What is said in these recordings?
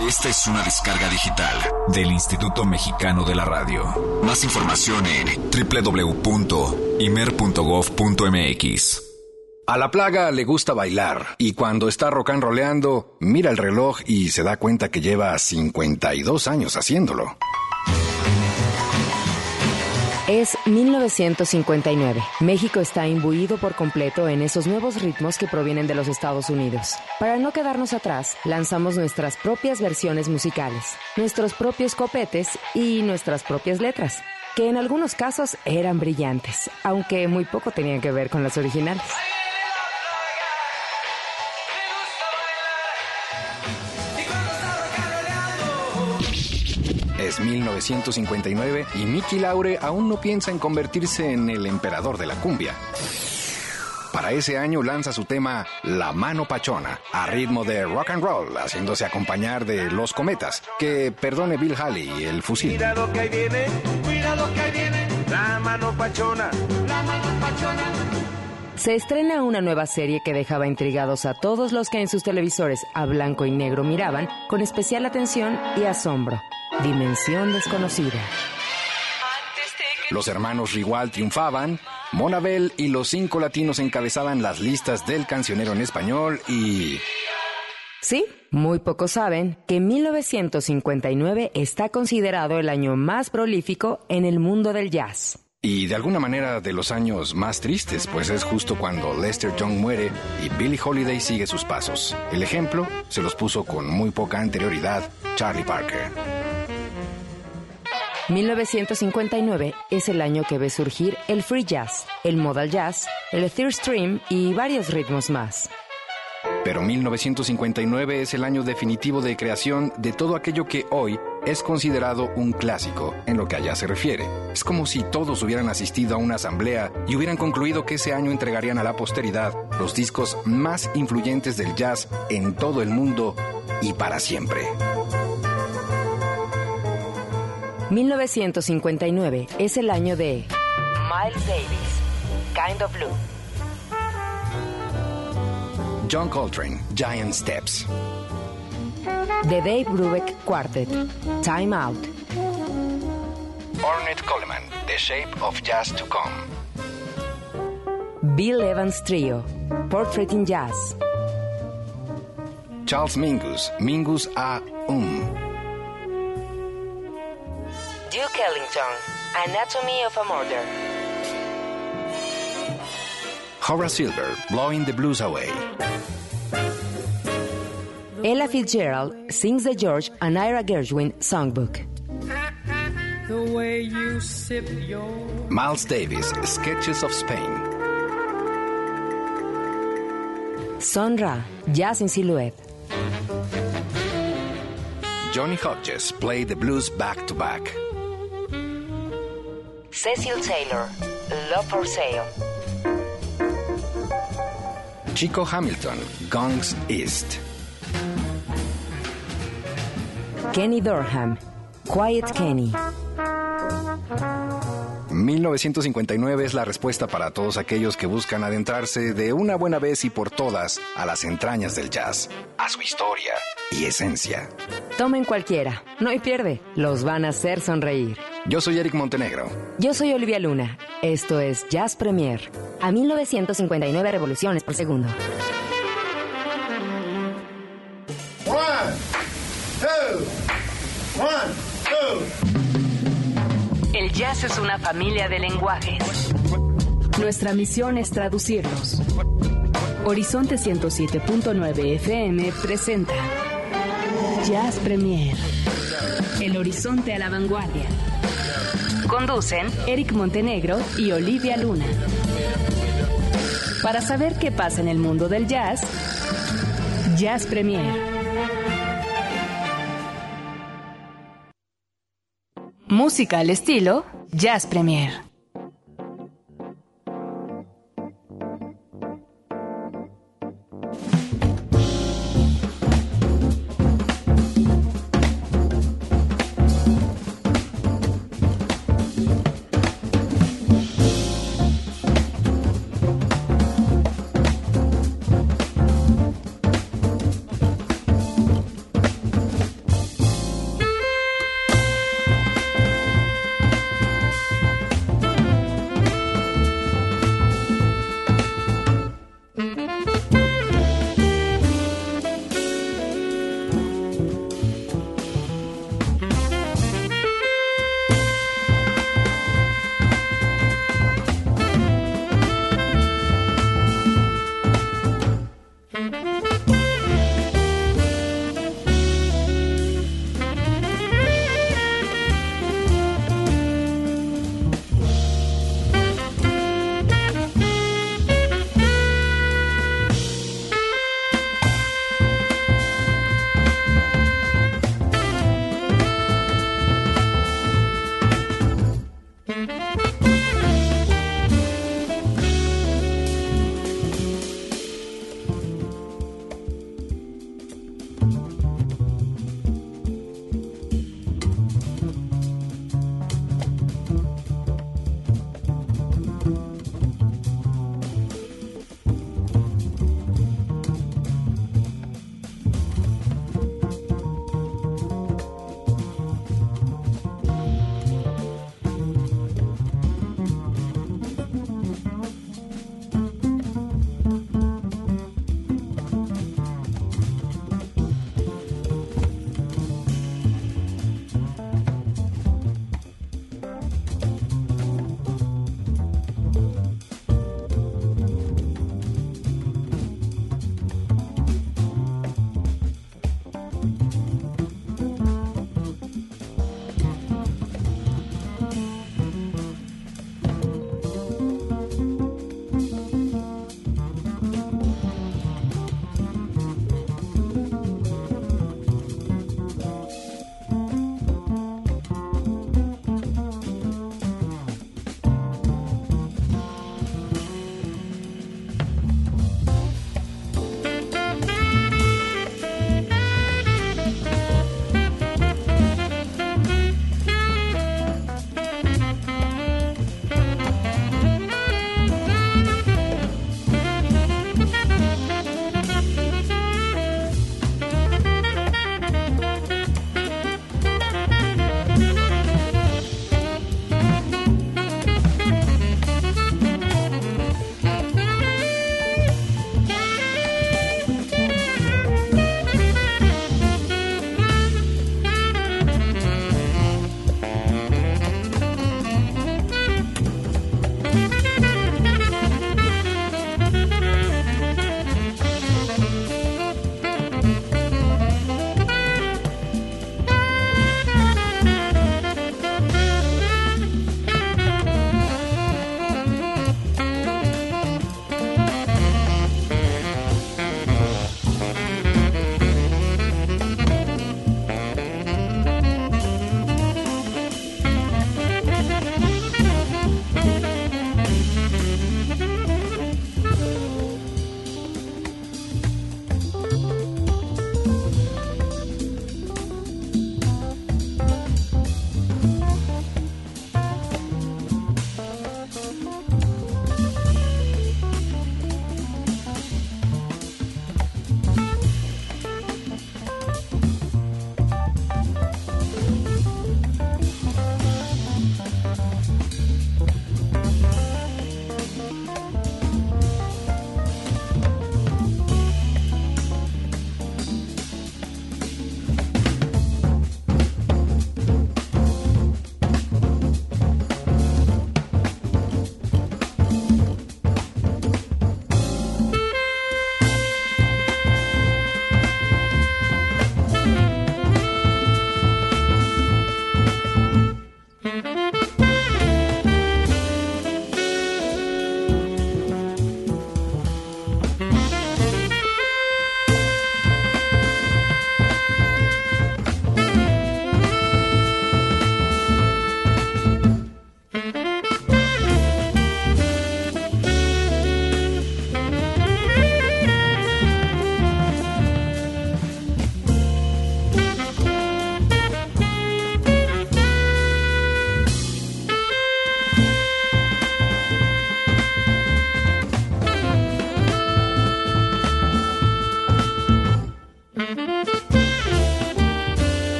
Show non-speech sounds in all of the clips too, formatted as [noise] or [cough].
Esta es una descarga digital del Instituto Mexicano de la Radio. Más información en www.imer.gov.mx. A la plaga le gusta bailar y cuando está rock and roleando, mira el reloj y se da cuenta que lleva 52 años haciéndolo. Es 1959. México está imbuido por completo en esos nuevos ritmos que provienen de los Estados Unidos. Para no quedarnos atrás, lanzamos nuestras propias versiones musicales, nuestros propios copetes y nuestras propias letras, que en algunos casos eran brillantes, aunque muy poco tenían que ver con las originales. Es 1959 y Mickey Laure aún no piensa en convertirse en el emperador de la cumbia. Para ese año lanza su tema La mano pachona, a ritmo de rock and roll, haciéndose acompañar de Los Cometas, que perdone Bill Haley el fusil. Cuidado que ahí viene, cuidado que ahí viene, la mano pachona, la mano pachona. Se estrena una nueva serie que dejaba intrigados a todos los que en sus televisores a blanco y negro miraban con especial atención y asombro. Dimensión desconocida. Los hermanos Rigual triunfaban, Monabel y los cinco latinos encabezaban las listas del cancionero en español y... Sí, muy pocos saben que 1959 está considerado el año más prolífico en el mundo del jazz. Y de alguna manera de los años más tristes, pues es justo cuando Lester Young muere y Billie Holiday sigue sus pasos. El ejemplo se los puso con muy poca anterioridad Charlie Parker. 1959 es el año que ve surgir el free jazz, el modal jazz, el third stream y varios ritmos más. Pero 1959 es el año definitivo de creación de todo aquello que hoy es considerado un clásico en lo que allá se refiere. Es como si todos hubieran asistido a una asamblea y hubieran concluido que ese año entregarían a la posteridad los discos más influyentes del jazz en todo el mundo y para siempre. 1959 es el año de Miles Davis, Kind of Blue. John Coltrane, Giant Steps. The Dave Brubeck Quartet, Time Out. Ornette Coleman, The Shape of Jazz to Come. Bill Evans Trio, Portrait in Jazz. Charles Mingus, Mingus A. Um. Duke Ellington, Anatomy of a Murder. Horace Silver, Blowing the Blues Away. Ella Fitzgerald sings the George and Ira Gershwin songbook. The way you sip your Miles Davis, Sketches of Spain. Sonra, Jazz in Silhouette. Johnny Hodges, Play the Blues Back to Back. Cecil Taylor, Love for Sale. Chico Hamilton, Gongs East. Kenny Dorham, Quiet Kenny. 1959 es la respuesta para todos aquellos que buscan adentrarse de una buena vez y por todas a las entrañas del jazz, a su historia y esencia. Tomen cualquiera, no hay pierde, los van a hacer sonreír. Yo soy Eric Montenegro. Yo soy Olivia Luna. Esto es Jazz Premier. A 1959 revoluciones por segundo. One, two, one, two. El jazz es una familia de lenguajes. Nuestra misión es traducirlos. Horizonte 107.9 FM presenta Jazz Premier. El horizonte a la vanguardia. Conducen Eric Montenegro y Olivia Luna. Para saber qué pasa en el mundo del jazz, Jazz Premier. Música al estilo Jazz Premier.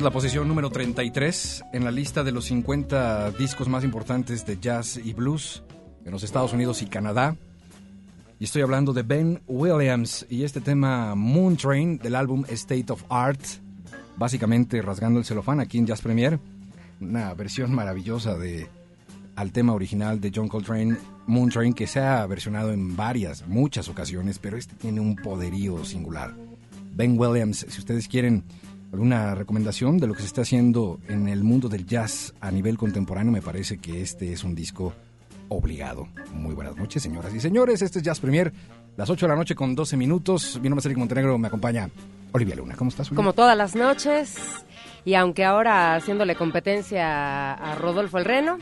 Es la posición número 33 en la lista de los 50 discos más importantes de jazz y blues en los Estados Unidos y Canadá. Y estoy hablando de Ben Williams y este tema Moon Train del álbum State of Art, básicamente rasgando el celofán aquí en Jazz Premier. Una versión maravillosa de al tema original de John Coltrane, Moon Train, que se ha versionado en varias, muchas ocasiones, pero este tiene un poderío singular. Ben Williams, si ustedes quieren alguna recomendación de lo que se está haciendo en el mundo del jazz a nivel contemporáneo, me parece que este es un disco obligado. Muy buenas noches, señoras y señores. Este es Jazz Premier, las 8 de la noche con 12 minutos. Mi nombre es Eric Montenegro, me acompaña Olivia Luna. ¿Cómo estás, Olivia? Como todas las noches, y aunque ahora haciéndole competencia a Rodolfo el Reno,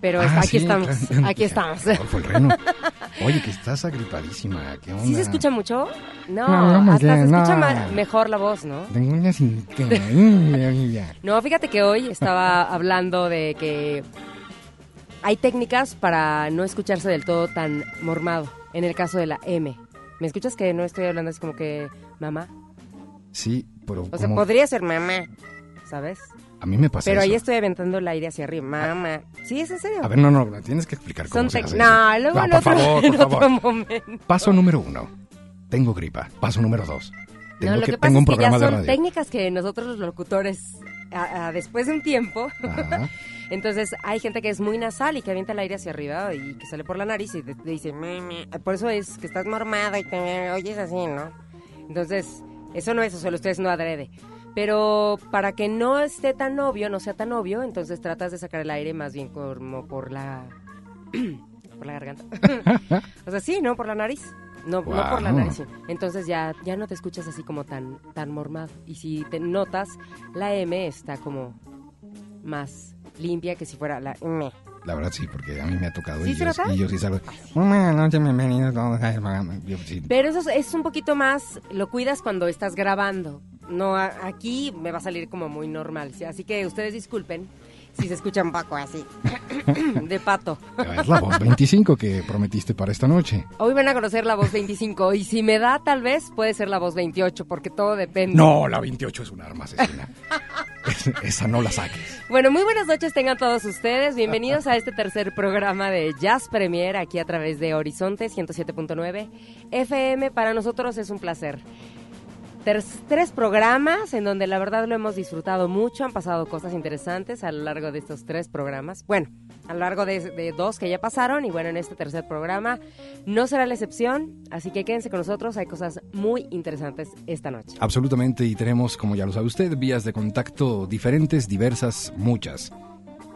Pero Ah, aquí sí, estamos, claro. aquí estamos. El Reno. [laughs] Oye, que estás agripadísima. ¿Qué onda? ¿Sí se escucha mucho? No, No, no, hasta se no. escucha mejor la voz, ¿no? Tengo una. No, fíjate que hoy estaba [laughs] hablando de que hay técnicas para no escucharse del todo tan mormado. En el caso de la M. ¿Me escuchas que no estoy hablando así como que mamá? Sí, pero O sea, podría ser mamá, ¿sabes? A mí me pasa Pero ahí estoy aventando el aire hacia arriba. Mamá. ¿Sí, es en serio? A ver, no, no, no, tienes que explicar cómo Son se hace No, luego No, en por otro, favor, [laughs] por favor. momento. Paso número uno. Tengo gripa. Paso número dos. Tengo, no, lo que, que, pasa tengo un es que programa ya de son radio. técnicas que nosotros los locutores, a- a- después de un tiempo, [laughs] entonces hay gente que es muy nasal y que avienta el aire hacia arriba y que sale por la nariz y te, te dice, "Me, me". por eso es que estás mormada y te oyes así, ¿no? Entonces, eso no es, o sea, lo estoy haciendo adrede. Pero para que no esté tan obvio, no sea tan obvio, entonces tratas de sacar el aire más bien como por la... [clears throat] por la garganta. [laughs] o sea, sí, ¿no? Por la nariz. No, no por la nariz. sí. Entonces ya, ya no te escuchas así como tan, tan mormado. Y si te notas, la M está como más limpia que si fuera la M. La verdad sí, porque a mí me ha tocado ¿Sí y, yo, y yo sí salgo. Buenas noches, bienvenidos todos al programa". Yo sí. Pero eso es, es un poquito más, lo cuidas cuando estás grabando. No, aquí me va a salir como muy normal. ¿sí? Así que ustedes disculpen si se escucha un poco así, [coughs] de pato. Es la voz 25 que prometiste para esta noche. Hoy van a conocer la voz 25 y si me da tal vez puede ser la voz 28 porque todo depende. No, la 28 es un arma asesina. Es- esa no la saques. Bueno, muy buenas noches tengan todos ustedes. Bienvenidos a este tercer programa de Jazz Premier aquí a través de Horizonte 107.9 FM. Para nosotros es un placer. Tres programas en donde la verdad lo hemos disfrutado mucho. Han pasado cosas interesantes a lo largo de estos tres programas. Bueno, a lo largo de, de dos que ya pasaron y bueno, en este tercer programa no será la excepción. Así que quédense con nosotros. Hay cosas muy interesantes esta noche. Absolutamente, y tenemos, como ya lo sabe usted, vías de contacto diferentes, diversas, muchas.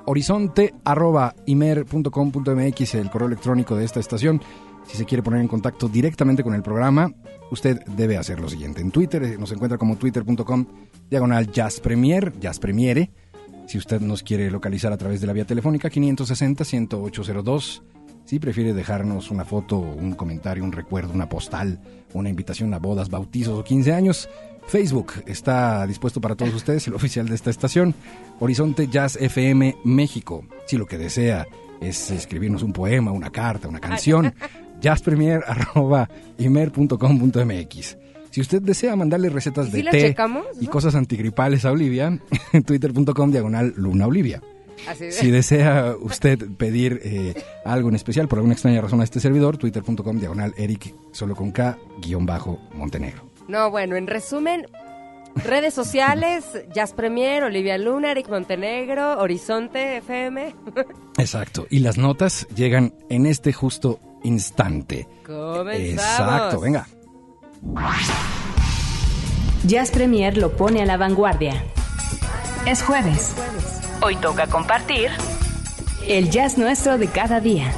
Horizonte arroba imer.com.mx, el correo electrónico de esta estación. Si se quiere poner en contacto directamente con el programa, usted debe hacer lo siguiente. En Twitter eh, nos encuentra como twitter.com diagonal jazzpremier, jazzpremiere. Si usted nos quiere localizar a través de la vía telefónica 560-10802. Si prefiere dejarnos una foto, un comentario, un recuerdo, una postal, una invitación a bodas, bautizos o 15 años, Facebook está dispuesto para todos ustedes, el oficial de esta estación, Horizonte Jazz FM México. Si lo que desea es escribirnos un poema, una carta, una canción, [laughs] jazzpremier.imer.com.mx. [laughs] Si usted desea mandarle recetas ¿Y de si té checamos, y cosas antigripales a Olivia, [laughs] en twitter.com diagonal Luna Olivia. Así Si desea usted pedir eh, algo en especial por alguna extraña razón a este servidor, twitter.com diagonal Eric, solo con K, guion bajo, Montenegro. No, bueno, en resumen, redes sociales, [laughs] Jazz Premier, Olivia Luna, Eric Montenegro, Horizonte FM. Exacto. Y las notas llegan en este justo instante. Comenzamos. Exacto, venga. Jazz Premier lo pone a la vanguardia. Es jueves. Hoy toca compartir el jazz nuestro de cada día.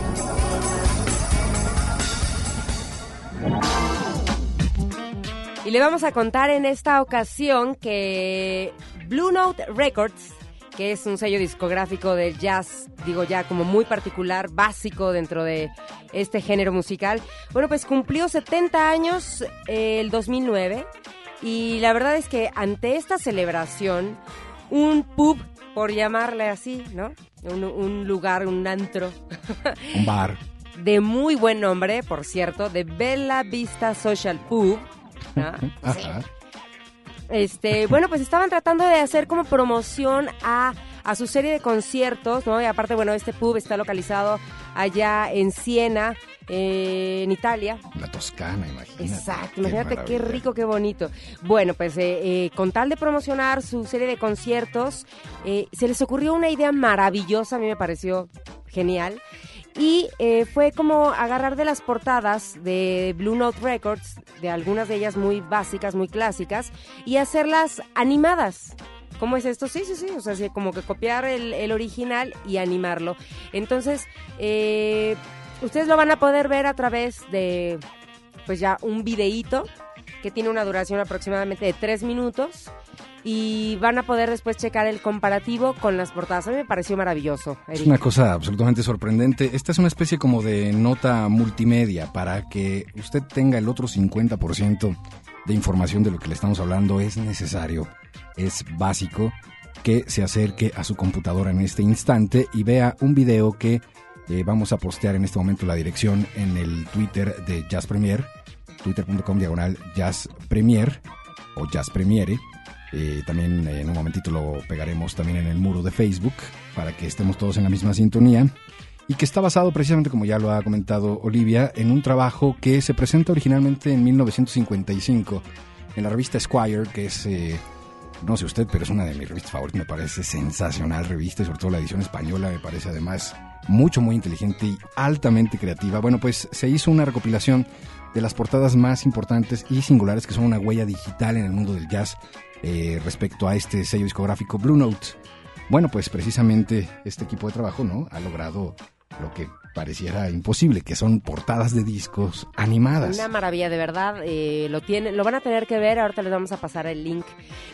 Y le vamos a contar en esta ocasión que Blue Note Records, que es un sello discográfico del jazz, digo ya como muy particular, básico dentro de este género musical, bueno, pues cumplió 70 años eh, el 2009 y la verdad es que ante esta celebración, un pub, por llamarle así, ¿no? Un, un lugar, un antro Un bar. [laughs] de muy buen nombre, por cierto, de Bella Vista Social Pub. ¿no? [laughs] Ajá. Este, bueno, pues estaban tratando de hacer como promoción a, a su serie de conciertos, ¿no? Y aparte, bueno, este pub está localizado allá en Siena, eh, en Italia. La Toscana, imagínate. Exacto, imagínate qué, rico, qué bonito. Bueno, pues eh, eh, con tal de promocionar su serie de conciertos, eh, se les ocurrió una idea maravillosa, a mí me pareció genial. Y eh, fue como agarrar de las portadas de Blue Note Records, de algunas de ellas muy básicas, muy clásicas, y hacerlas animadas. ¿Cómo es esto? Sí, sí, sí. O sea, sí, como que copiar el, el original y animarlo. Entonces, eh, ustedes lo van a poder ver a través de, pues ya, un videíto que tiene una duración aproximadamente de tres minutos. Y van a poder después checar el comparativo con las portadas. A mí me pareció maravilloso. Es una cosa absolutamente sorprendente. Esta es una especie como de nota multimedia para que usted tenga el otro 50% de información de lo que le estamos hablando. Es necesario, es básico que se acerque a su computadora en este instante y vea un video que eh, vamos a postear en este momento la dirección en el Twitter de Jazz Premier, twitter.com diagonal Jazz Premier o Jazz Premiere eh, también eh, en un momentito lo pegaremos también en el muro de Facebook para que estemos todos en la misma sintonía y que está basado precisamente, como ya lo ha comentado Olivia, en un trabajo que se presenta originalmente en 1955 en la revista Squire, que es, eh, no sé usted, pero es una de mis revistas favoritas, me parece sensacional revista y sobre todo la edición española me parece además mucho, muy inteligente y altamente creativa. Bueno, pues se hizo una recopilación de las portadas más importantes y singulares que son una huella digital en el mundo del jazz eh, respecto a este sello discográfico Blue Note. Bueno, pues precisamente este equipo de trabajo no ha logrado lo que pareciera imposible, que son portadas de discos animadas. Una maravilla, de verdad. Eh, lo tienen, lo van a tener que ver. Ahorita les vamos a pasar el link.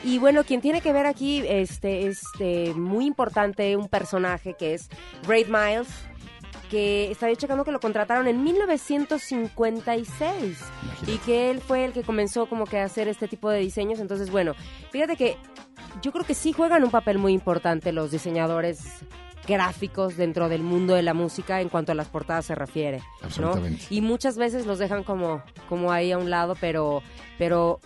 Y bueno, quien tiene que ver aquí, este, este, muy importante, un personaje que es Braid Miles que estaba checando que lo contrataron en 1956 y que él fue el que comenzó como que a hacer este tipo de diseños. Entonces, bueno, fíjate que yo creo que sí juegan un papel muy importante los diseñadores gráficos dentro del mundo de la música en cuanto a las portadas se refiere, ¿no? Y muchas veces los dejan como, como ahí a un lado, pero, pero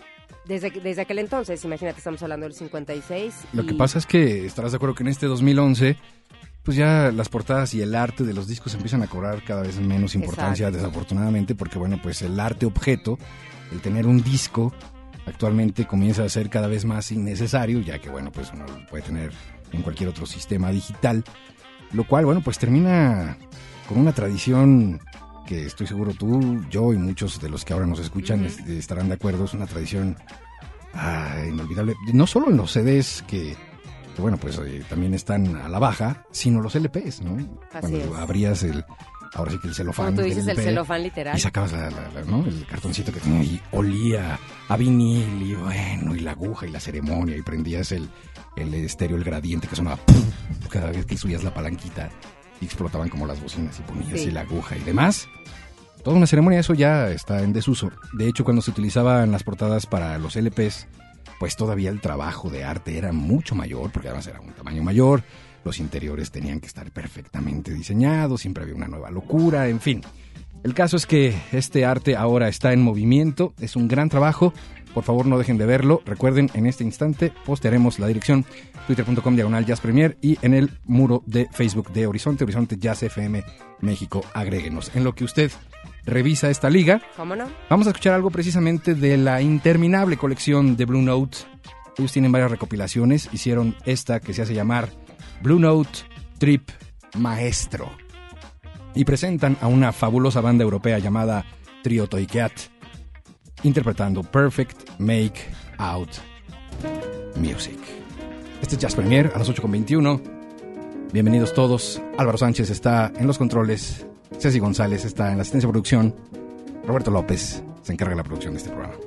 desde, desde aquel entonces, imagínate, estamos hablando del 56. Lo que pasa es que estarás de acuerdo que en este 2011 pues ya las portadas y el arte de los discos empiezan a cobrar cada vez menos importancia, desafortunadamente, porque bueno, pues el arte objeto, el tener un disco, actualmente comienza a ser cada vez más innecesario, ya que bueno, pues uno lo puede tener en cualquier otro sistema digital, lo cual, bueno, pues termina con una tradición que estoy seguro tú, yo y muchos de los que ahora nos escuchan estarán de acuerdo, es una tradición ah, inolvidable, no solo en los CDs que bueno, pues eh, también están a la baja, sino los LPs, ¿no? Cuando abrías el, ahora sí que el celofán. Como tú dices, el celofán literal. Y sacabas el cartoncito que y olía a vinil y bueno, y la aguja y la ceremonia y prendías el, el estéreo, el gradiente que sonaba cada vez que subías la palanquita y explotaban como las bocinas y ponías y la aguja y demás. Toda una ceremonia, eso ya está en desuso. De hecho, cuando se utilizaban las portadas para los LPs, pues todavía el trabajo de arte era mucho mayor, porque además era un tamaño mayor, los interiores tenían que estar perfectamente diseñados, siempre había una nueva locura, en fin. El caso es que este arte ahora está en movimiento, es un gran trabajo, por favor no dejen de verlo, recuerden en este instante postearemos la dirección twitter.com diagonal jazz premier y en el muro de Facebook de Horizonte, Horizonte Jazz FM México, agréguenos. En lo que usted revisa esta liga. ¿Cómo no? Vamos a escuchar algo precisamente de la interminable colección de Blue Note. Ellos tienen varias recopilaciones, hicieron esta que se hace llamar Blue Note Trip Maestro. Y presentan a una fabulosa banda europea llamada Trio Toicat, interpretando Perfect Make Out Music. Este es Jazz Premier a las 8.21. Bienvenidos todos. Álvaro Sánchez está en los controles Ceci González está en la asistencia de producción. Roberto López se encarga de la producción de este programa.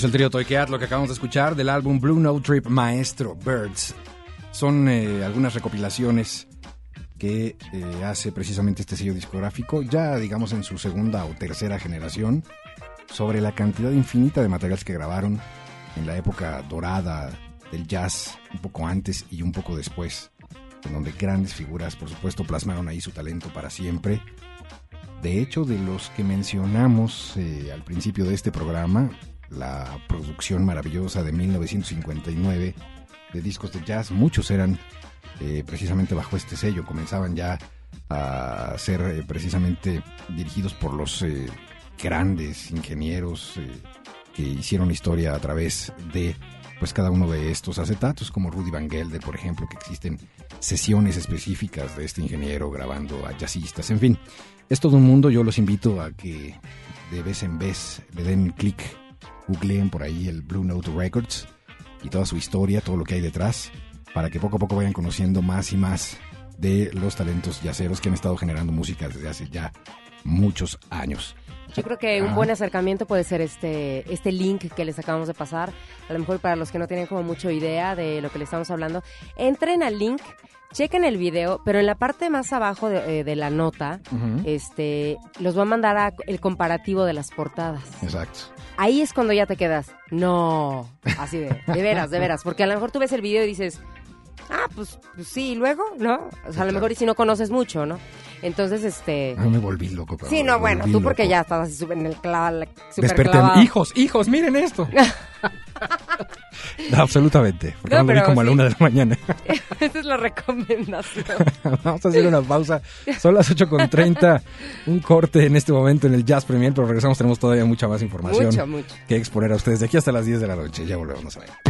Es el trío Toy lo que acabamos de escuchar del álbum Blue Note Trip Maestro Birds. Son eh, algunas recopilaciones que eh, hace precisamente este sello discográfico, ya digamos en su segunda o tercera generación, sobre la cantidad infinita de materiales que grabaron en la época dorada del jazz, un poco antes y un poco después, en donde grandes figuras, por supuesto, plasmaron ahí su talento para siempre. De hecho, de los que mencionamos eh, al principio de este programa, la producción maravillosa de 1959 de discos de jazz, muchos eran eh, precisamente bajo este sello, comenzaban ya a ser eh, precisamente dirigidos por los eh, grandes ingenieros que hicieron historia a través de pues cada uno de estos acetatos, como Rudy Van Gelder, por ejemplo, que existen sesiones específicas de este ingeniero grabando a jazzistas, en fin, es todo un mundo, yo los invito a que de vez en vez le den clic googleen por ahí el Blue Note Records y toda su historia, todo lo que hay detrás, para que poco a poco vayan conociendo más y más de los talentos yaceros que han estado generando música desde hace ya muchos años. Yo creo que un buen acercamiento puede ser este, este link que les acabamos de pasar. A lo mejor para los que no tienen como mucho idea de lo que le estamos hablando, entren al link, chequen el video, pero en la parte más abajo de, eh, la nota, este, los va a mandar a el comparativo de las portadas. Exacto ahí es cuando ya te quedas. No, así de, de veras, de veras. Porque a lo mejor tú ves el video y dices, ah, pues, pues sí, luego, ¿no? O sea, a lo mejor y si no conoces mucho, ¿no? Entonces, este... No me volví loco. Sí, no, bueno, tú porque ya estabas así en el clavo. Hijos, hijos, miren esto. [laughs] absolutamente. Porque no, me como a la una de la mañana. [laughs] Esa es la recomendación. [laughs] Vamos a hacer una pausa. Son las 8.30. Un corte en este momento en el Jazz Premier, pero regresamos. Tenemos todavía mucha más información que exponer a ustedes de aquí hasta las 10 de la noche. Ya volvemos a ver.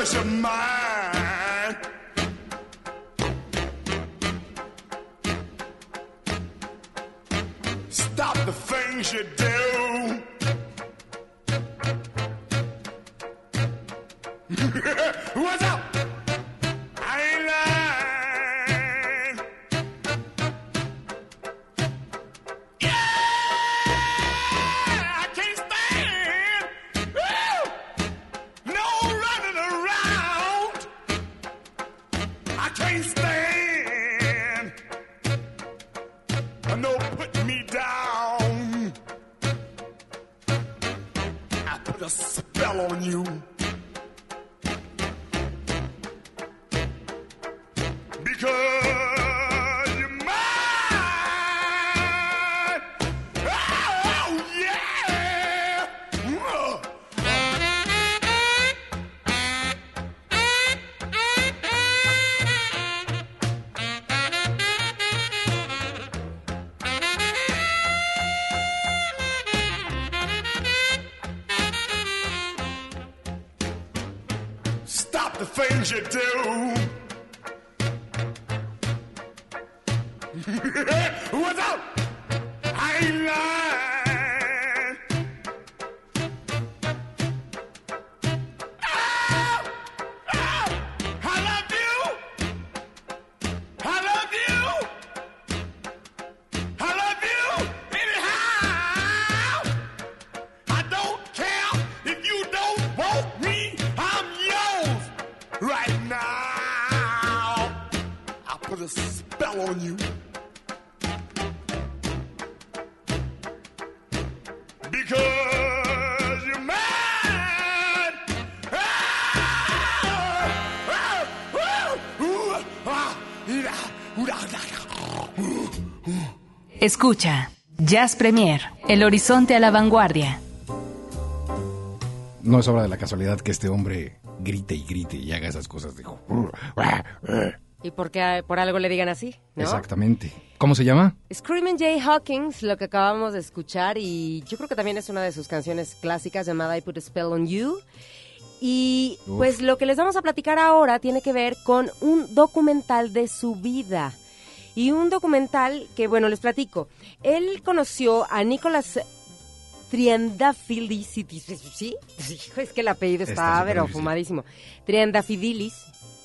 Because you're mine. Things you do. Escucha, Jazz Premier, el horizonte a la vanguardia. No es obra de la casualidad que este hombre grite y grite y haga esas cosas de... Y porque por algo le digan así, ¿no? Exactamente. ¿Cómo se llama? Screaming Jay Hawkins, lo que acabamos de escuchar, y yo creo que también es una de sus canciones clásicas llamada I Put a Spell on You. Y Uf. pues lo que les vamos a platicar ahora tiene que ver con un documental de su vida. Y un documental que, bueno, les platico. Él conoció a Nicolas Triandafilidis, ¿sí? Es que el apellido está, pero fumadísimo. Triandafililis,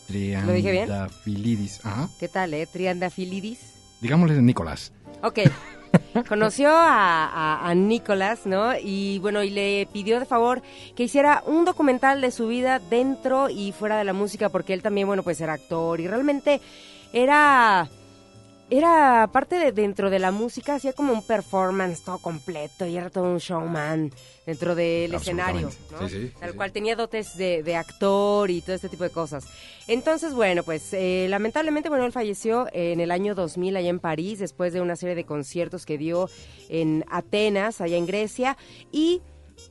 ¿Lo dije bien? Triandafilidis. Ajá. ¿qué tal, eh? Triandafilidis. Digámosle Nicolás. Ok. [laughs] Conoció a, a, a Nicolás, ¿no? Y bueno, y le pidió de favor que hiciera un documental de su vida dentro y fuera de la música, porque él también, bueno, pues era actor y realmente era era parte de dentro de la música, hacía como un performance todo completo y era todo un showman dentro del escenario. Sí, sí, sí, Tal sí. cual tenía dotes de, de actor y todo este tipo de cosas. Entonces, bueno, pues eh, lamentablemente, bueno, él falleció en el año 2000 allá en París, después de una serie de conciertos que dio en Atenas, allá en Grecia, y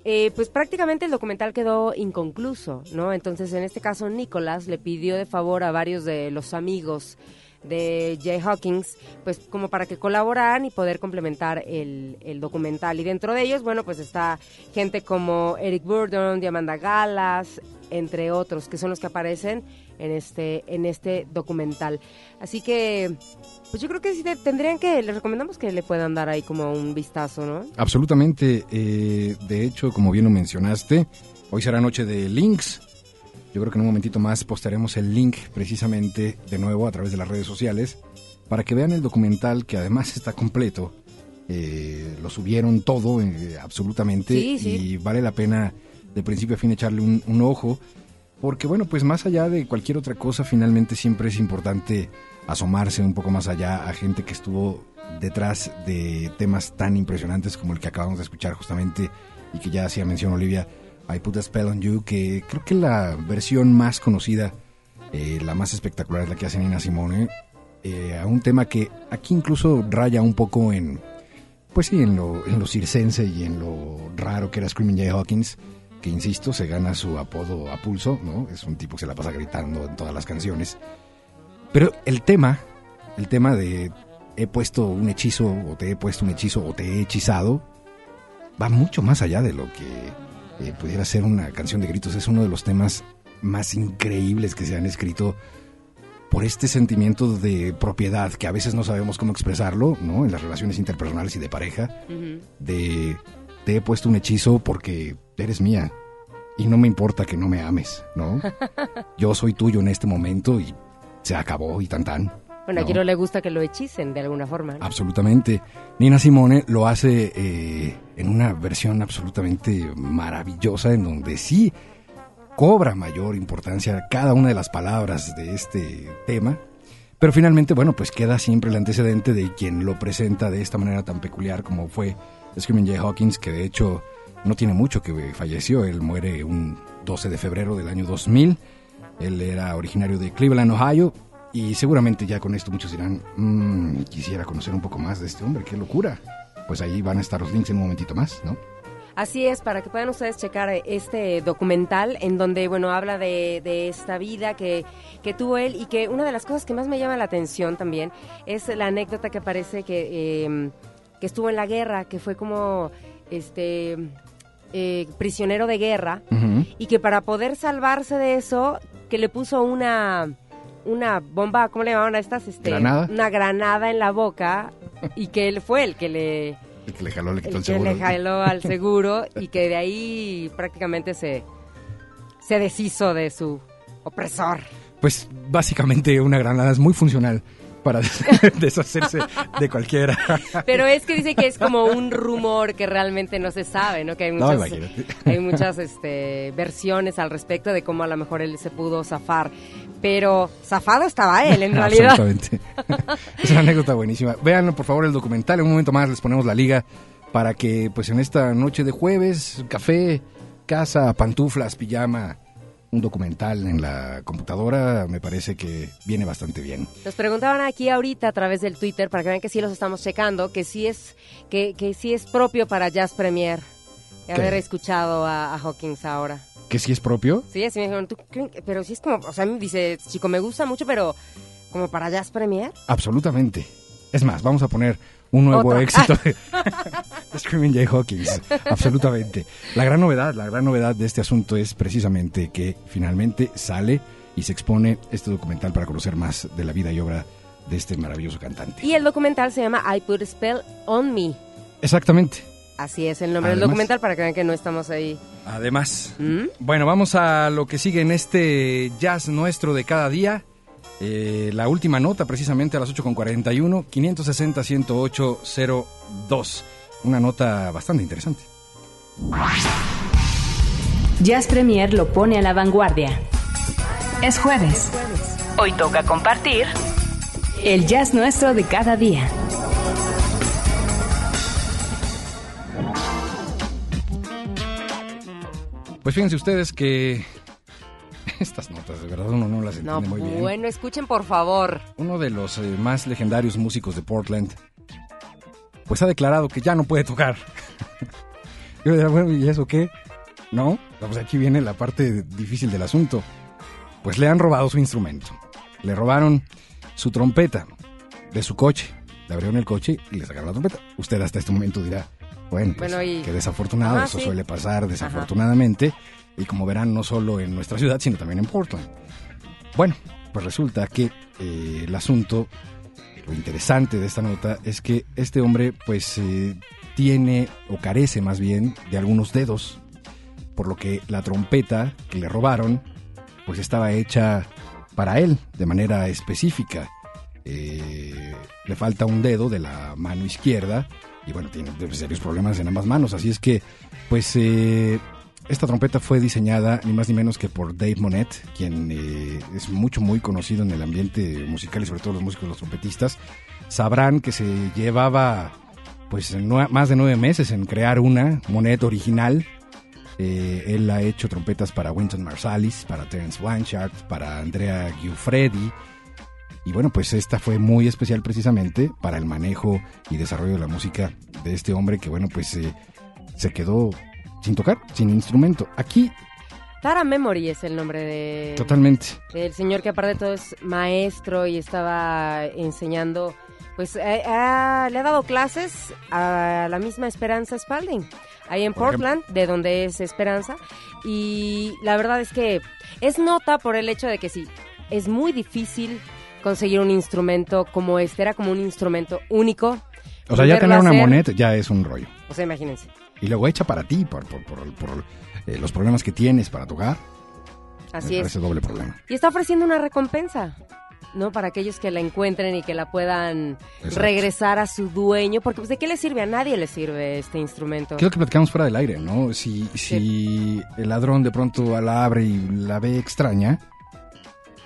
eh, pues prácticamente el documental quedó inconcluso, ¿no? Entonces, en este caso, Nicolás le pidió de favor a varios de los amigos de Jay Hawkins, pues como para que colaboraran y poder complementar el, el documental. Y dentro de ellos, bueno, pues está gente como Eric Burdon, Diamanda Galas, entre otros, que son los que aparecen en este, en este documental. Así que, pues yo creo que sí te- tendrían que, les recomendamos que le puedan dar ahí como un vistazo, ¿no? Absolutamente. eh, de hecho, como bien lo mencionaste, hoy será noche de links. Yo creo que en un momentito más postaremos el link precisamente de nuevo a través de las redes sociales para que vean el documental que además está completo. Eh, lo subieron todo, eh, absolutamente, Sí, sí. y vale la pena de principio a fin echarle un, un ojo, porque bueno, pues más allá de cualquier otra cosa, finalmente siempre es importante asomarse un poco más allá a gente que estuvo detrás de temas tan impresionantes como el que acabamos de escuchar justamente y que ya hacía mención Olivia, I Put a Spell on You, que creo que la versión más conocida, eh, la más espectacular es la que hace Nina Simone, eh, a un tema que aquí incluso raya un poco en, pues sí, en lo, en lo circense y en lo raro que era Screaming Jay Hawkins, que insisto, se gana su apodo a pulso, ¿no? Es un tipo que se la pasa gritando en todas las canciones. Pero el tema, el tema de he puesto un hechizo o te he puesto un hechizo o te he hechizado, va mucho más allá de lo que eh, pudiera ser una canción de gritos. Es uno de los temas más increíbles que se han escrito por este sentimiento de propiedad que a veces no sabemos cómo expresarlo, ¿no? En las relaciones interpersonales y de pareja, de te he puesto un hechizo porque eres mía y no me importa que no me ames, ¿no? [laughs] Yo soy tuyo en este momento y se acabó y tan tan. Bueno, ¿no? aquí no le gusta que lo hechicen de alguna forma. ¿no? Absolutamente. Nina Simone lo hace eh, en una versión absolutamente maravillosa en donde sí cobra mayor importancia cada una de las palabras de este tema. Pero finalmente, bueno, pues queda siempre el antecedente de quien lo presenta de esta manera tan peculiar como fue Screaming Jay Hawkins, que de hecho no tiene mucho que falleció. Él muere un 12 de febrero del año 2000. Él era originario de Cleveland, Ohio. Y seguramente ya con esto muchos dirán, "Mm, quisiera conocer un poco más de este hombre, qué locura. Pues ahí van a estar los links en un momentito más, ¿no? Así es, para que puedan ustedes checar eh, este documental en donde, bueno, habla de, de esta vida que, que tuvo él y que una de las cosas que más me llama la atención también es la anécdota que parece que, eh, que estuvo en la guerra, que fue como este eh, prisionero de guerra y que para poder salvarse de eso, que le puso una una bomba, ¿cómo le llamaban a estas? Este, ¿Granada? Una granada en la boca [laughs] y que él fue el que le El que le jaló, le quitó el el, que le jaló al [laughs] seguro y que de ahí prácticamente se, se deshizo de su opresor. Pues básicamente una granada es muy funcional para [laughs] deshacerse de cualquiera. [laughs] Pero es que dice que es como un rumor que realmente no se sabe, ¿no? Que hay muchas, hay muchas este, versiones al respecto de cómo a lo mejor él se pudo zafar. Pero zafado estaba él, en [laughs] realidad. Absolutamente. es una anécdota buenísima. Vean, por favor, el documental. En un momento más les ponemos la liga para que, pues, en esta noche de jueves, café, casa, pantuflas, pijama, un documental en la computadora, me parece que viene bastante bien. Nos preguntaban aquí ahorita a través del Twitter para que vean que sí los estamos checando, que sí es, que, que sí es propio para Jazz Premier haber escuchado a, a Hawkins ahora. ¿Que sí es propio? Sí, así me dijeron, ¿tú creen que- pero sí es como, o sea, me dice, chico, me gusta mucho, pero ¿Como para Jazz Premier? Absolutamente. Es más, vamos a poner un nuevo éxito [laughs] de Screaming Jay Hawkins. [laughs] Absolutamente. La gran novedad, la gran novedad de este asunto es precisamente que finalmente sale y se expone este documental para conocer más de la vida y obra de este maravilloso cantante. Y el documental se llama I Put a Spell on Me. Exactamente. Así es el nombre del Además- documental para que vean que no estamos ahí. Además, ¿Mm? bueno, vamos a lo que sigue en este jazz nuestro de cada día. Eh, la última nota, precisamente a las 8.41, 560-108-02. Una nota bastante interesante. Jazz Premier lo pone a la vanguardia. Es jueves. Hoy toca compartir el jazz nuestro de cada día. Pues fíjense ustedes que estas notas, de verdad, uno no las No, entiende muy bien. bueno, escuchen por favor. Uno de los eh, más legendarios músicos de Portland, pues ha declarado que ya no puede tocar. [laughs] Yo le diría, bueno, ¿y eso qué? No, pues aquí viene la parte difícil del asunto. Pues le han robado su instrumento. Le robaron su trompeta de su coche. Le abrieron el coche y le sacaron la trompeta. Usted hasta este momento dirá, bueno, pues Bueno, y- qué desafortunado, Ah, eso sí. suele pasar desafortunadamente. Y como verán, no solo en nuestra ciudad, sino también en Portland. Bueno, pues resulta que eh, el asunto, lo interesante de esta nota es que este hombre pues eh, tiene o carece más bien de algunos dedos, por lo que la trompeta que le robaron pues estaba hecha para él de manera específica. Eh, le falta un dedo de la mano izquierda y bueno, tiene serios problemas en ambas manos, así es que pues eh, esta trompeta fue diseñada ni más ni menos que por Dave Monet, quien eh, es mucho, muy conocido en el ambiente musical y sobre todo los músicos, los trompetistas. Sabrán que se llevaba pues más de nueve meses en crear una Monet original. Eh, él ha hecho trompetas para Wynton Marsalis, para Terence Blanchard, para Andrea Giuffredi. Y bueno, pues esta fue muy especial precisamente para el manejo y desarrollo de la música de este hombre que bueno, pues eh, se quedó sin tocar, sin instrumento. Aquí, Tara Memory es el nombre de... totalmente. El señor que aparte de todo es maestro y estaba enseñando, pues eh, ah, le ha dado clases a la misma Esperanza Spalding, ahí en Por ejemplo. Portland, de donde es Esperanza. Y la verdad es que es nota por el hecho de que sí, es muy difícil conseguir un instrumento como este, era como un instrumento único. O sea, ya tener una moneta ya es un rollo. O sea, imagínense. Y luego hecha para ti, por, por, por, por, eh, los problemas que tienes para tocar. Así me es. parece doble problema. Y está ofreciendo una recompensa, ¿no? Para aquellos que la encuentren y que la puedan Exacto. regresar a su dueño. Porque, pues, ¿de qué le sirve? A nadie le sirve este instrumento. ¿Qué es lo que platicamos fuera del aire, no? Si, si el ladrón de pronto la abre y la ve extraña,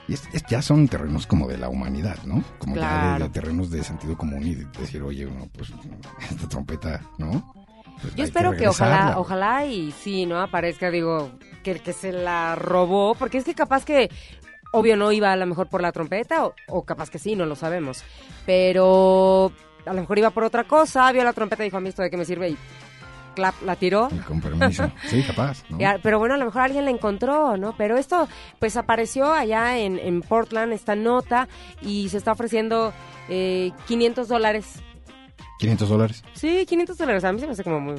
y es- es- ya son terrenos como de la humanidad, ¿no? Como ya de- terrenos de sentido común y de decir, oye, no, pues [laughs] esta trompeta, ¿no? Pues Yo espero que, ojalá, ojalá y sí, ¿no? Aparezca, digo, que el que se la robó. Porque es que capaz que, obvio, no iba a lo mejor por la trompeta, o, o capaz que sí, no lo sabemos. Pero a lo mejor iba por otra cosa, vio la trompeta y dijo, a mí esto de qué me sirve y clap, la tiró. Con permiso. [laughs] Sí, capaz, ¿no? Ya, pero bueno, a lo mejor alguien la encontró, ¿no? Pero esto, pues apareció allá en, en Portland, esta nota, y se está ofreciendo eh, 500 dólares. 500 dólares. Sí, 500 dólares. A mí se me hace como muy...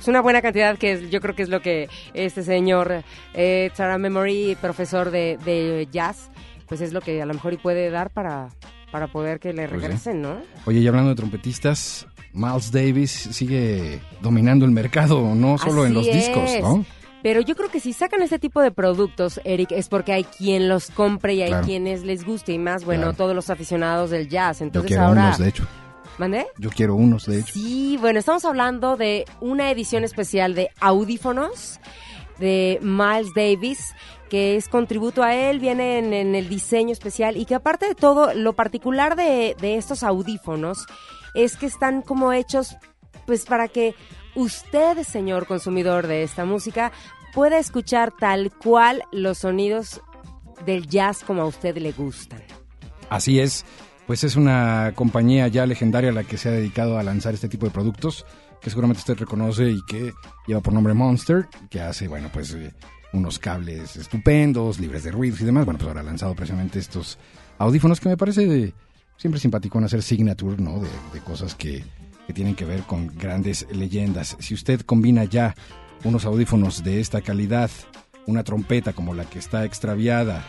Es una buena cantidad que es- yo creo que es lo que este señor, eh, Tara Memory, profesor de, de jazz, pues es lo que a lo mejor y puede dar para, para poder que le Pues regresen, ¿no? Oye, y hablando de trompetistas, Miles Davis sigue dominando el mercado, no solo en los discos. ¿no? Pero yo creo que si sacan este tipo de productos, Eric, es porque hay quien los compre y hay Claro. quienes les guste y más, bueno, Claro. todos los aficionados del jazz. Yo Entonces quiero ahora... unos, de hecho. ¿Mandé? Yo quiero unos, de hecho. Sí, bueno, estamos hablando de una edición especial de audífonos de Miles Davis, que es con tributo a él, viene en, en el diseño especial y que aparte de todo, lo particular de, de estos audífonos es que están como hechos pues para que usted, señor consumidor de esta música, pueda escuchar tal cual los sonidos del jazz como a usted le gustan. Así es, pues es una compañía ya legendaria la que se ha dedicado a lanzar este tipo de productos, que seguramente usted reconoce y que lleva por nombre Monster, que hace, bueno, pues eh, unos cables estupendos, libres de ruidos y demás. Bueno, pues ahora ha lanzado precisamente estos audífonos que me parece siempre simpático en hacer signature, ¿no? De, de cosas que, que tienen que ver con grandes leyendas. Si usted combina ya unos audífonos de esta calidad, una trompeta como la que está extraviada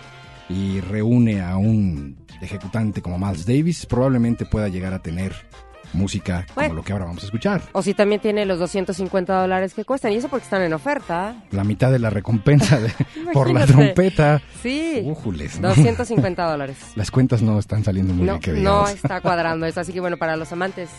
y reúne a un ejecutante como Miles Davis, probablemente pueda llegar a tener música como lo que ahora vamos a escuchar. O si también tiene los 250 dólares que cuestan. Y eso porque están en oferta. La mitad de la recompensa de- [laughs] por la trompeta. Sí. Újules, ¿no? 250 [laughs] dólares. Las cuentas no están saliendo muy No, bien, que no está cuadrando eso. Así que bueno, para los amantes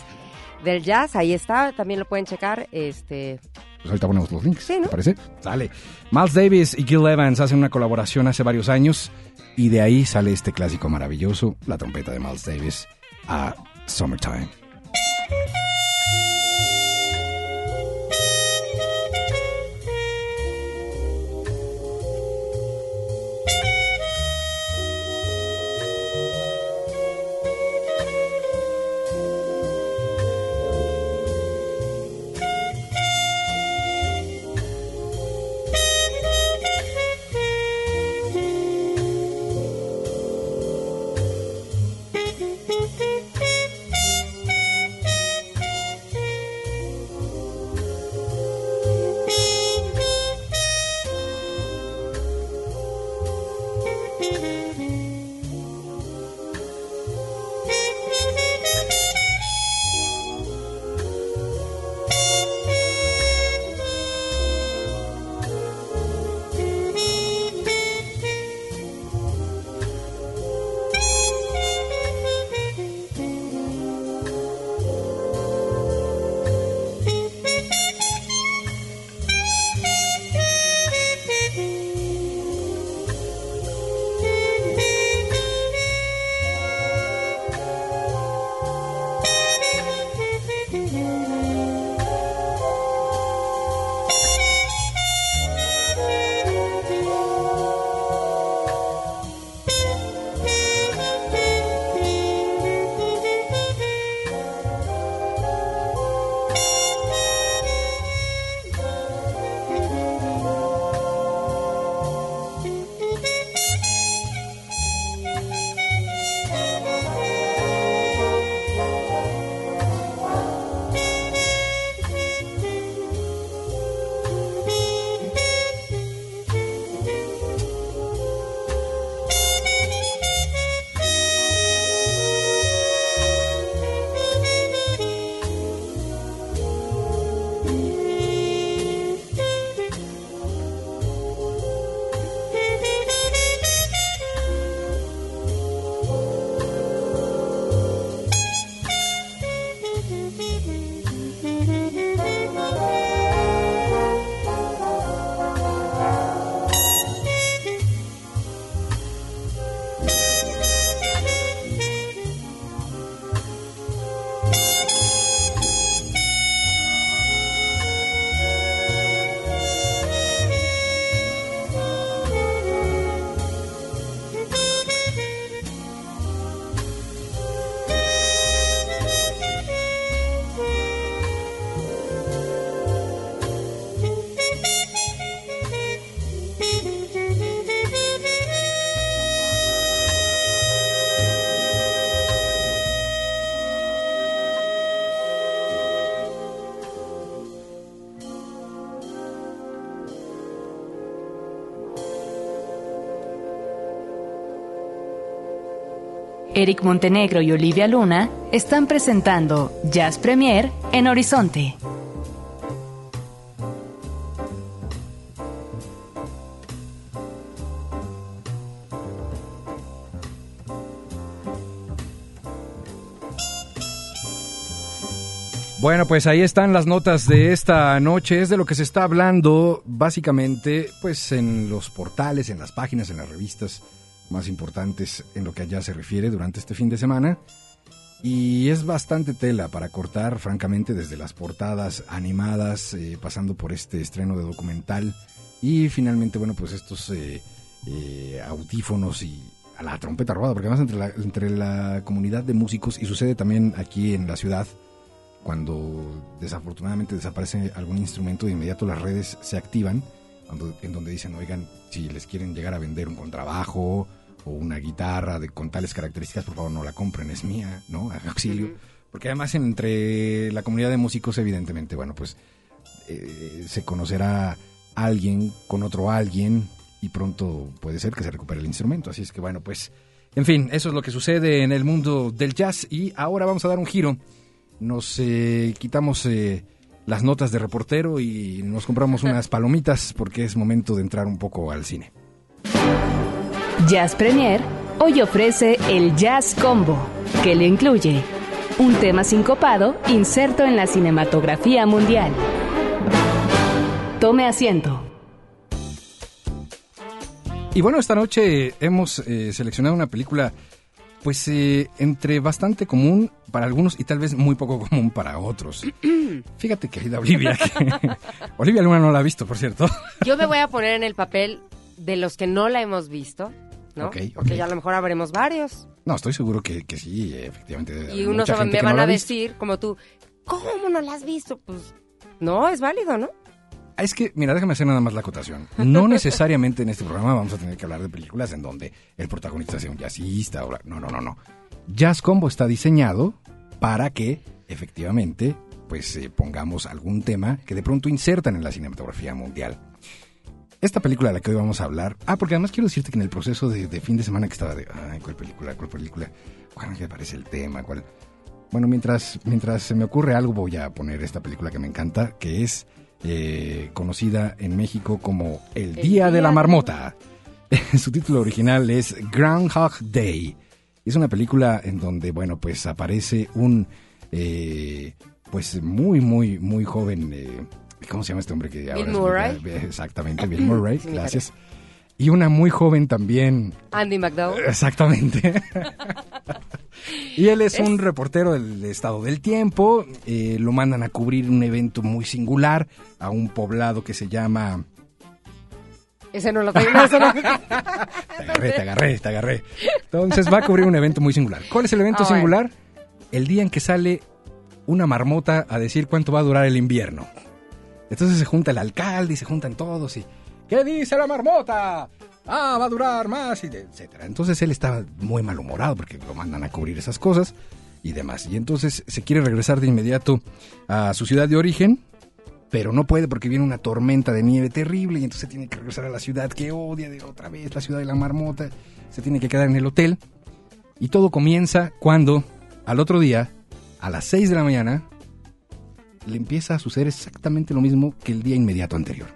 del jazz, ahí está. También lo pueden checar. Este, Pues ahorita ponemos los links, Sí, ¿no? ¿te parece? Sale. Miles Davis y Gil Evans hacen una colaboración hace varios años y de ahí sale este clásico maravilloso, la trompeta de Miles Davis a Summertime. Eric Montenegro y Olivia Luna están presentando Jazz Premier en Horizonte. Bueno, pues ahí están las notas de esta noche. Es de lo que se está hablando básicamente pues en los portales, en las páginas, en las revistas más importantes en lo que allá se refiere durante este fin de semana. Y es bastante tela para cortar, francamente, desde las portadas animadas, eh, pasando por este estreno de documental y finalmente, bueno, pues estos eh, eh, audífonos y a la trompeta robada, porque además entre la, entre la comunidad de músicos, y sucede también aquí en la ciudad, cuando desafortunadamente desaparece algún instrumento, de inmediato las redes se activan, en donde dicen, oigan, si les quieren llegar a vender un contrabajo o una guitarra de, con tales características, por favor no la compren, es mía, ¿no? [laughs] Auxilio. Porque además entre la comunidad de músicos, evidentemente, bueno, pues eh, se conocerá alguien con otro alguien y pronto puede ser que se recupere el instrumento. Así es que bueno, pues, en fin, eso es lo que sucede en el mundo del jazz y ahora vamos a dar un giro. Nos eh, quitamos eh, las notas de reportero y nos compramos [laughs] unas palomitas porque es momento de entrar un poco al cine. Jazz Premier hoy ofrece el Jazz Combo, que le incluye un tema sincopado inserto en la cinematografía mundial. Tome asiento. Y bueno, esta noche hemos eh, seleccionado una película, pues eh, entre bastante común para algunos y tal vez muy poco [laughs] común para otros. [clears throat] Fíjate, querida Olivia, que [laughs] Olivia Luna no la ha visto, por cierto. Yo me voy a poner en el papel de los que no la hemos visto, ¿no? Porque ya a lo mejor habremos varios. No, estoy seguro que, que sí, efectivamente. Y unos gente me que no van a decir, como tú, ¿cómo no la has visto? Pues no, es válido, ¿no? Ah, Es que, mira, déjame hacer nada más la acotación. No necesariamente en este programa vamos a tener que hablar de películas en donde el protagonista sea un jazzista. O la- No, no, no, no. Jazz Combo está diseñado para que, efectivamente, pues eh, pongamos algún tema que de pronto insertan en la cinematografía mundial. Esta película de la que hoy vamos a hablar... Ah, porque además quiero decirte que en el proceso de, de fin de semana que estaba de... Ay, ¿cuál película? ¿Cuál película? ¿Cuál me parece el tema? ¿Cuál...? Bueno, mientras, mientras se me ocurre algo, voy a poner esta película que me encanta, que es eh, conocida en México como El, Día, de la Marmota. [laughs] Su título original es Groundhog Day. Es una película en donde, bueno, pues aparece un, eh, pues muy, muy, muy joven, eh, ¿cómo se llama este hombre que ahora es- Murray. Exactamente, Bill [coughs] Murray, Sí, gracias. Y una muy joven también, Andy McDowell. Exactamente. [laughs] y él es, un reportero del estado del tiempo. eh, lo mandan a cubrir un evento muy singular a un poblado que se llama. Ese no lo tengo. no. [laughs] Te agarré, te agarré, te agarré. Entonces va a cubrir un evento muy singular. ¿Cuál es el evento Ah, bueno. singular? El día en que sale una marmota a decir cuánto va a durar el invierno. Entonces se junta el alcalde y se juntan todos y. ¿Qué dice la marmota? Ah, va a durar más, y etcétera. Entonces él estaba muy malhumorado porque lo mandan a cubrir esas cosas y demás. Y entonces se quiere regresar de inmediato a su ciudad de origen, pero no puede porque viene una tormenta de nieve terrible y entonces tiene que regresar a la ciudad que odia de otra vez, la ciudad de la marmota. Se tiene que quedar en el hotel. Y todo comienza cuando, al otro día, a las 6 de la mañana, le empieza a suceder exactamente lo mismo que el día inmediato anterior.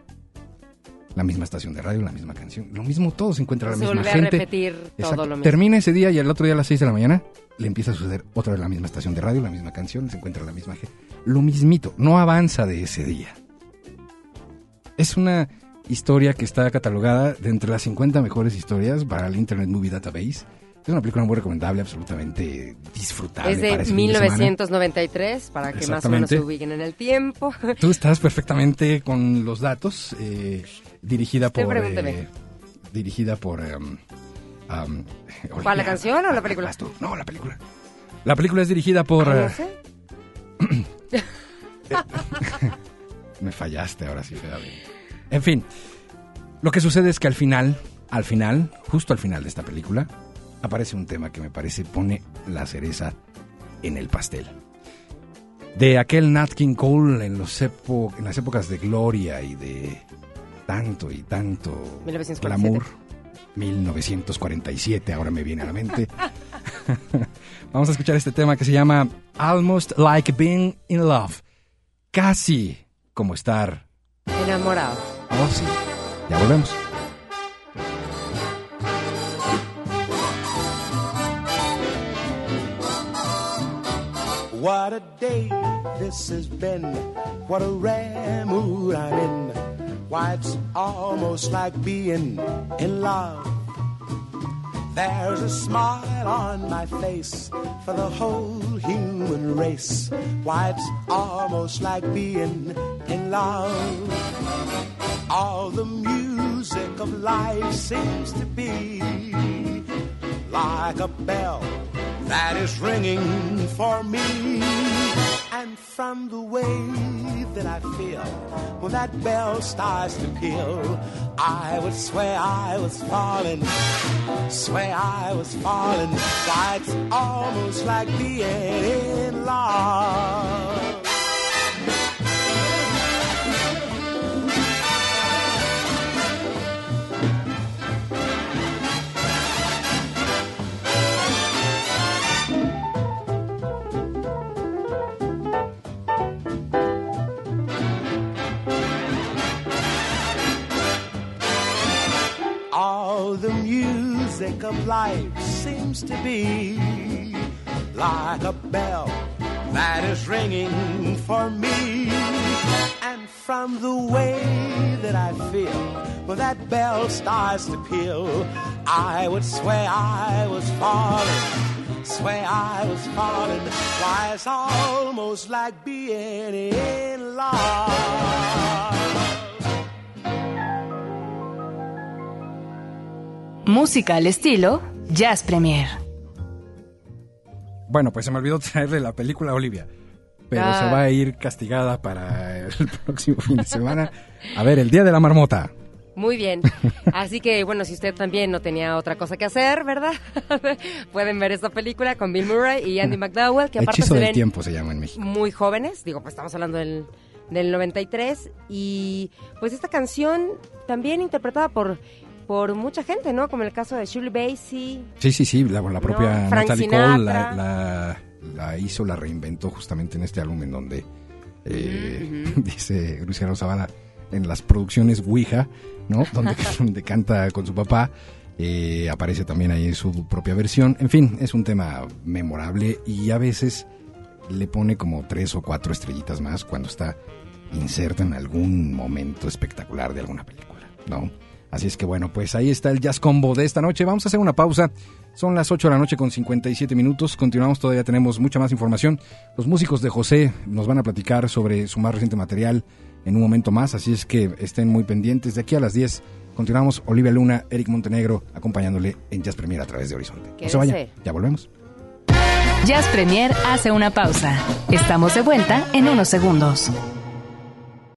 La misma estación de radio, la misma canción, lo mismo, todo se encuentra la Se misma vuelve a gente. repetir todo lo mismo. Termina ese día y al otro día a las 6 de la mañana le empieza a suceder otra vez la misma estación de radio, la misma canción, se encuentra la misma gente. Lo mismito, no avanza de ese día. Es una historia que está catalogada de entre las 50 mejores historias para el Internet Movie Database. Es una película muy recomendable, absolutamente disfrutable. Es para de ese fin de semana. 1993, para que más o menos se ubiquen en el tiempo. [laughs] Tú estás perfectamente con los datos. eh, dirigida Usted por. eh, dirigida por. em, um, ¿Cuál, la canción o la película? Vas tú. No, la película. La película es dirigida por. Ah, eh, no sé. [laughs] Me fallaste ahora sí, Fede. En fin, lo que sucede es que al final, al final, justo al final de esta película, aparece un tema que me parece pone la cereza en el pastel. De aquel Nat King Cole en, los epo- en las épocas de gloria y de tanto y tanto 1947. glamour. 1947, ahora me viene a la mente. [laughs] Vamos a escuchar este tema que se llama Almost Like Being in Love. Casi como estar. Enamorado. Oh, sí. Ya volvemos. What a day this has been. What a rare mood I'm in. Why, it's almost like being in love. There's a smile on my face for the whole human race. Why, it's almost like being in love. All the music of life seems to be like a bell that is ringing for me. And from the way that I feel when that bell starts to peal, I would swear I was falling, swear I was falling. Why, it's almost like being in love. All the music of life seems to be like a bell that is ringing for me. And from the way that I feel when that bell starts to peal, I would swear I was falling, swear I was falling. Why, it's almost like being in love. Música al estilo Jazz Premier. Bueno, pues se me olvidó [laughs] traerle la película a Olivia. Pero Ah. se va a ir castigada para el [laughs] próximo fin de semana. A ver, el Día de la Marmota. Muy bien. Así que, bueno, si usted también no tenía otra cosa que hacer, ¿verdad? [laughs] Pueden ver esta película con Bill Murray y Andy McDowell, que aparte Hechizo se del ven tiempo se llama en México. muy jóvenes. Digo, pues estamos hablando del, del 93. Y pues esta canción también interpretada por, por mucha gente, ¿no? Como el caso de Shirley Bassey. Sí, sí, sí, la, la propia No, Natalie Cole la, la- la hizo, la reinventó justamente en este álbum en donde eh, [laughs] dice Luciano Zavala en las producciones Ouija, ¿no? [laughs] Donde, donde canta con su papá. eh, aparece también ahí su propia versión. En fin, es un tema memorable y a veces le pone como tres o cuatro estrellitas más cuando está inserta en algún momento espectacular de alguna película, ¿no? Así es que bueno, pues ahí está el Jazz Combo de esta noche. Vamos a hacer una pausa. Son las 8 de la noche con 57 minutos. Continuamos, todavía tenemos mucha más información. Los músicos de José nos van a platicar sobre su más reciente material en un momento más, así es que estén muy pendientes. De aquí a las 10 continuamos Olivia Luna, Eric Montenegro, acompañándole en Jazz Premier a través de Horizonte. No se vaya, Quédese. ya volvemos. Jazz Premier hace una pausa. Estamos de vuelta en unos segundos.